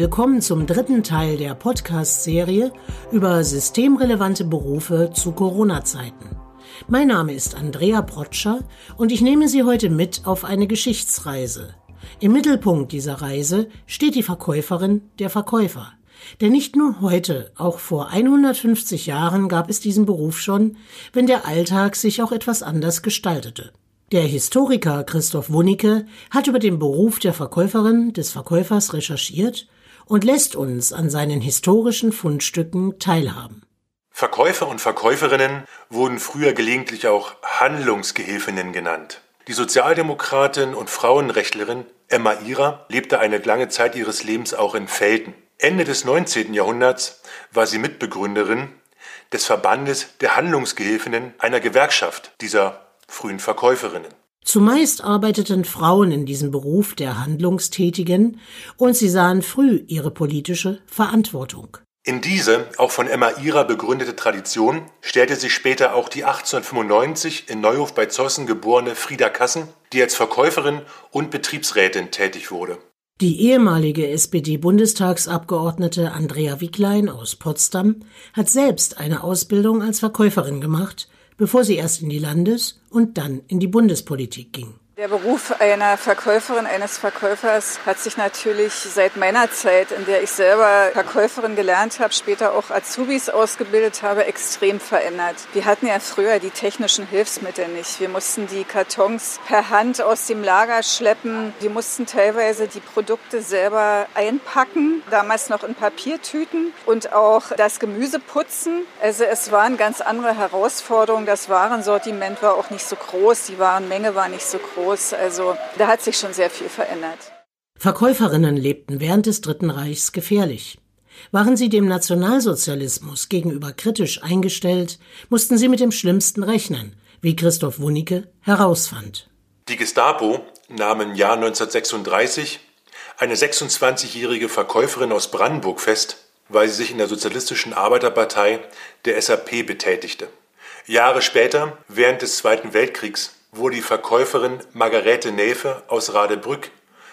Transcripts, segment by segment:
willkommen zum dritten Teil der Podcast-Serie über systemrelevante Berufe zu Corona-Zeiten. Mein Name ist Andrea Protscher und ich nehme Sie heute mit auf eine Geschichtsreise. Im Mittelpunkt dieser Reise steht die Verkäuferin, der Verkäufer. Denn nicht nur heute, auch vor 150 Jahren gab es diesen Beruf schon, wenn der Alltag sich auch etwas anders gestaltete. Der Historiker Christoph Wunicke hat über den Beruf der Verkäuferin des Verkäufers recherchiert und lässt uns an seinen historischen Fundstücken teilhaben. Verkäufer und Verkäuferinnen wurden früher gelegentlich auch Handlungsgehilfinnen genannt. Die Sozialdemokratin und Frauenrechtlerin Emma Ira lebte eine lange Zeit ihres Lebens auch in Felten. Ende des 19. Jahrhunderts war sie Mitbegründerin des Verbandes der Handlungsgehilfinnen einer Gewerkschaft dieser frühen Verkäuferinnen. Zumeist arbeiteten Frauen in diesem Beruf der Handlungstätigen und sie sahen früh ihre politische Verantwortung. In diese, auch von Emma Ira begründete Tradition stellte sich später auch die 1895 in Neuhof bei Zossen geborene Frieda Kassen, die als Verkäuferin und Betriebsrätin tätig wurde. Die ehemalige SPD-Bundestagsabgeordnete Andrea Wicklein aus Potsdam hat selbst eine Ausbildung als Verkäuferin gemacht bevor sie erst in die Landes- und dann in die Bundespolitik ging. Der Beruf einer Verkäuferin, eines Verkäufers hat sich natürlich seit meiner Zeit, in der ich selber Verkäuferin gelernt habe, später auch Azubis ausgebildet habe, extrem verändert. Wir hatten ja früher die technischen Hilfsmittel nicht. Wir mussten die Kartons per Hand aus dem Lager schleppen. Wir mussten teilweise die Produkte selber einpacken, damals noch in Papiertüten und auch das Gemüse putzen. Also es waren ganz andere Herausforderungen. Das Warensortiment war auch nicht so groß, die Warenmenge war nicht so groß groß. Also da hat sich schon sehr viel verändert. Verkäuferinnen lebten während des Dritten Reichs gefährlich. Waren sie dem Nationalsozialismus gegenüber kritisch eingestellt, mussten sie mit dem Schlimmsten rechnen, wie Christoph Wunicke herausfand. Die Gestapo nahm im Jahr 1936 eine 26-jährige Verkäuferin aus Brandenburg fest, weil sie sich in der Sozialistischen Arbeiterpartei der SAP betätigte. Jahre später, während des Zweiten Weltkriegs, wurde die Verkäuferin Margarete Näfe aus Radebrück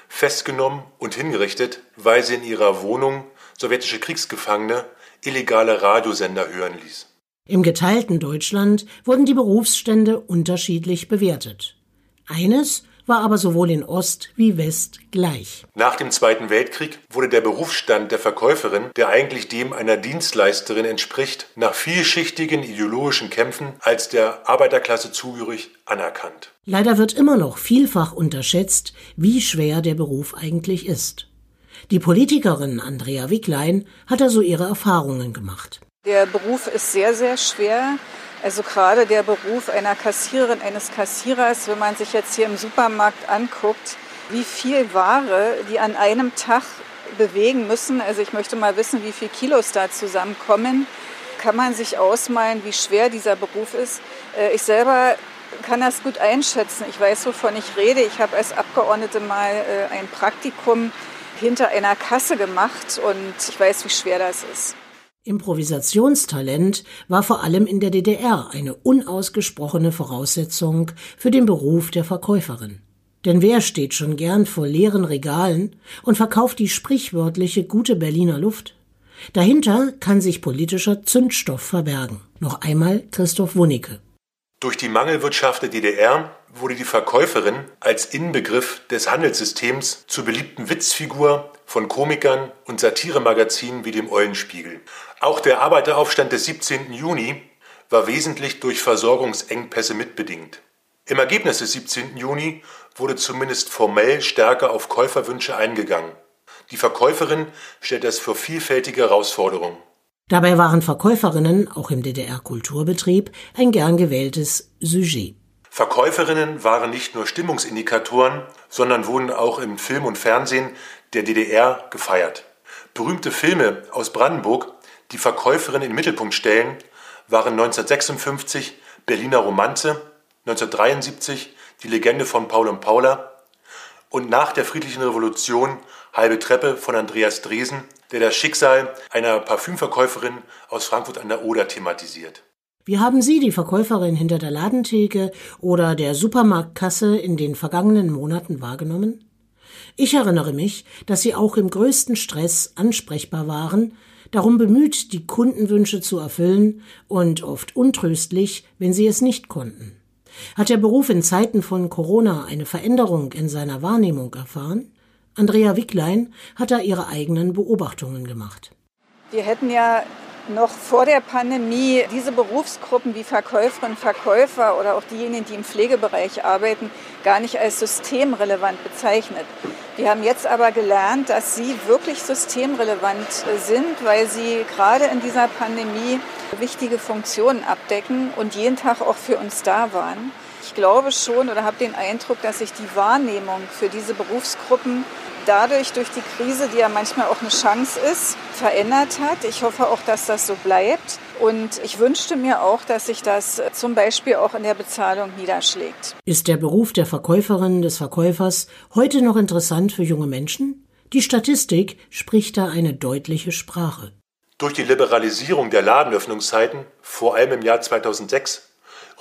festgenommen und hingerichtet, weil sie in ihrer Wohnung sowjetische Kriegsgefangene illegale Radiosender hören ließ. Im geteilten Deutschland wurden die Berufsstände unterschiedlich bewertet. Eines war aber sowohl in Ost wie West gleich. Nach dem Zweiten Weltkrieg wurde der Berufsstand der Verkäuferin, der eigentlich dem einer Dienstleisterin entspricht, nach vielschichtigen ideologischen Kämpfen als der Arbeiterklasse zugehörig anerkannt. Leider wird immer noch vielfach unterschätzt, wie schwer der Beruf eigentlich ist. Die Politikerin Andrea Wicklein hat also ihre Erfahrungen gemacht. Der Beruf ist sehr, sehr schwer. Also gerade der Beruf einer Kassiererin, eines Kassierers, wenn man sich jetzt hier im Supermarkt anguckt, wie viel Ware die an einem Tag bewegen müssen. Also ich möchte mal wissen, wie viele Kilos da zusammenkommen. Kann man sich ausmalen, wie schwer dieser Beruf ist. Äh, ich selber kann das gut einschätzen. Ich weiß, wovon ich rede. Ich habe als Abgeordnete mal äh, ein Praktikum hinter einer Kasse gemacht und ich weiß, wie schwer das ist. Improvisationstalent war vor allem in der DDR eine unausgesprochene Voraussetzung für den Beruf der Verkäuferin. Denn wer steht schon gern vor leeren Regalen und verkauft die sprichwörtliche gute Berliner Luft? Dahinter kann sich politischer Zündstoff verbergen. Noch einmal Christoph Wunicke. Durch die Mangelwirtschaft der DDR wurde die Verkäuferin als Inbegriff des Handelssystems zur beliebten Witzfigur von Komikern und Satiremagazinen wie dem Eulenspiegel. Auch der Arbeiteraufstand des 17. Juni war wesentlich durch Versorgungsengpässe mitbedingt. Im Ergebnis des 17. Juni wurde zumindest formell stärker auf Käuferwünsche eingegangen. Die Verkäuferin stellt das für vielfältige Herausforderungen. Dabei waren Verkäuferinnen auch im DDR-Kulturbetrieb ein gern gewähltes Sujet. Verkäuferinnen waren nicht nur Stimmungsindikatoren, sondern wurden auch im Film und Fernsehen der DDR gefeiert. Berühmte Filme aus Brandenburg, die Verkäuferinnen in den Mittelpunkt stellen, waren 1956 Berliner Romanze, 1973 Die Legende von Paul und Paula und nach der Friedlichen Revolution Halbe Treppe von Andreas Dresen, der das Schicksal einer Parfümverkäuferin aus Frankfurt an der Oder thematisiert. Wie haben Sie die Verkäuferin hinter der Ladentheke oder der Supermarktkasse in den vergangenen Monaten wahrgenommen? Ich erinnere mich, dass sie auch im größten Stress ansprechbar waren, darum bemüht, die Kundenwünsche zu erfüllen und oft untröstlich, wenn sie es nicht konnten. Hat der Beruf in Zeiten von Corona eine Veränderung in seiner Wahrnehmung erfahren? Andrea Wicklein hat da ihre eigenen Beobachtungen gemacht. Wir hätten ja noch vor der Pandemie diese Berufsgruppen wie Verkäuferinnen, Verkäufer oder auch diejenigen, die im Pflegebereich arbeiten, gar nicht als systemrelevant bezeichnet. Wir haben jetzt aber gelernt, dass sie wirklich systemrelevant sind, weil sie gerade in dieser Pandemie wichtige Funktionen abdecken und jeden Tag auch für uns da waren. Ich glaube schon oder habe den Eindruck, dass sich die Wahrnehmung für diese Berufsgruppen dadurch durch die Krise, die ja manchmal auch eine Chance ist, verändert hat. Ich hoffe auch, dass das so bleibt. Und ich wünschte mir auch, dass sich das zum Beispiel auch in der Bezahlung niederschlägt. Ist der Beruf der Verkäuferin, des Verkäufers heute noch interessant für junge Menschen? Die Statistik spricht da eine deutliche Sprache. Durch die Liberalisierung der Ladenöffnungszeiten, vor allem im Jahr 2006,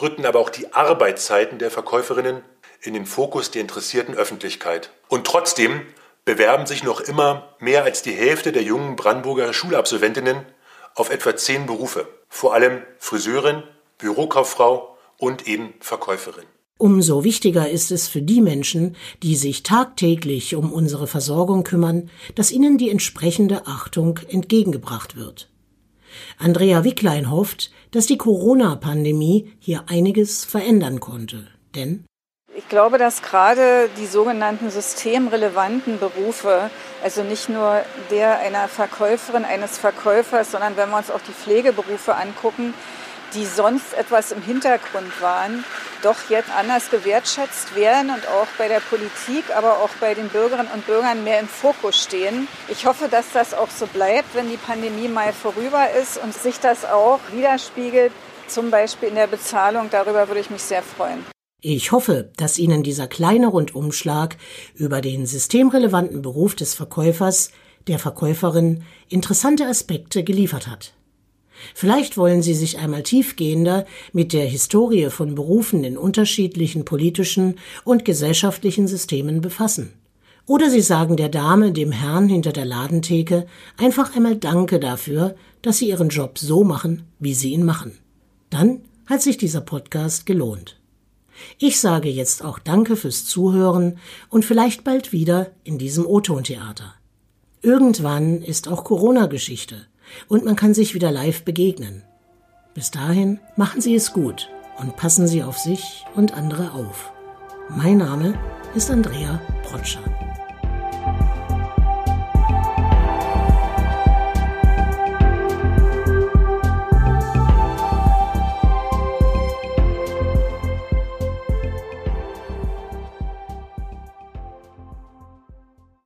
rückten aber auch die Arbeitszeiten der Verkäuferinnen in den Fokus der interessierten Öffentlichkeit. Und trotzdem bewerben sich noch immer mehr als die Hälfte der jungen Brandenburger Schulabsolventinnen auf etwa zehn Berufe, vor allem Friseurin, Bürokauffrau und eben Verkäuferin. Umso wichtiger ist es für die Menschen, die sich tagtäglich um unsere Versorgung kümmern, dass ihnen die entsprechende Achtung entgegengebracht wird. Andrea Wicklein hofft, dass die Corona-Pandemie hier einiges verändern konnte. Denn ich glaube, dass gerade die sogenannten systemrelevanten Berufe, also nicht nur der einer Verkäuferin, eines Verkäufers, sondern wenn wir uns auch die Pflegeberufe angucken, die sonst etwas im Hintergrund waren, doch jetzt anders gewertschätzt werden und auch bei der Politik, aber auch bei den Bürgerinnen und Bürgern mehr im Fokus stehen. Ich hoffe, dass das auch so bleibt, wenn die Pandemie mal vorüber ist und sich das auch widerspiegelt, zum Beispiel in der Bezahlung. Darüber würde ich mich sehr freuen. Ich hoffe, dass Ihnen dieser kleine Rundumschlag über den systemrelevanten Beruf des Verkäufers, der Verkäuferin interessante Aspekte geliefert hat. Vielleicht wollen Sie sich einmal tiefgehender mit der Historie von Berufen in unterschiedlichen politischen und gesellschaftlichen Systemen befassen. Oder Sie sagen der Dame, dem Herrn hinter der Ladentheke einfach einmal Danke dafür, dass Sie Ihren Job so machen, wie Sie ihn machen. Dann hat sich dieser Podcast gelohnt. Ich sage jetzt auch Danke fürs Zuhören und vielleicht bald wieder in diesem O-Ton-Theater. Irgendwann ist auch Corona-Geschichte und man kann sich wieder live begegnen. Bis dahin machen Sie es gut und passen Sie auf sich und andere auf. Mein Name ist Andrea Protscher.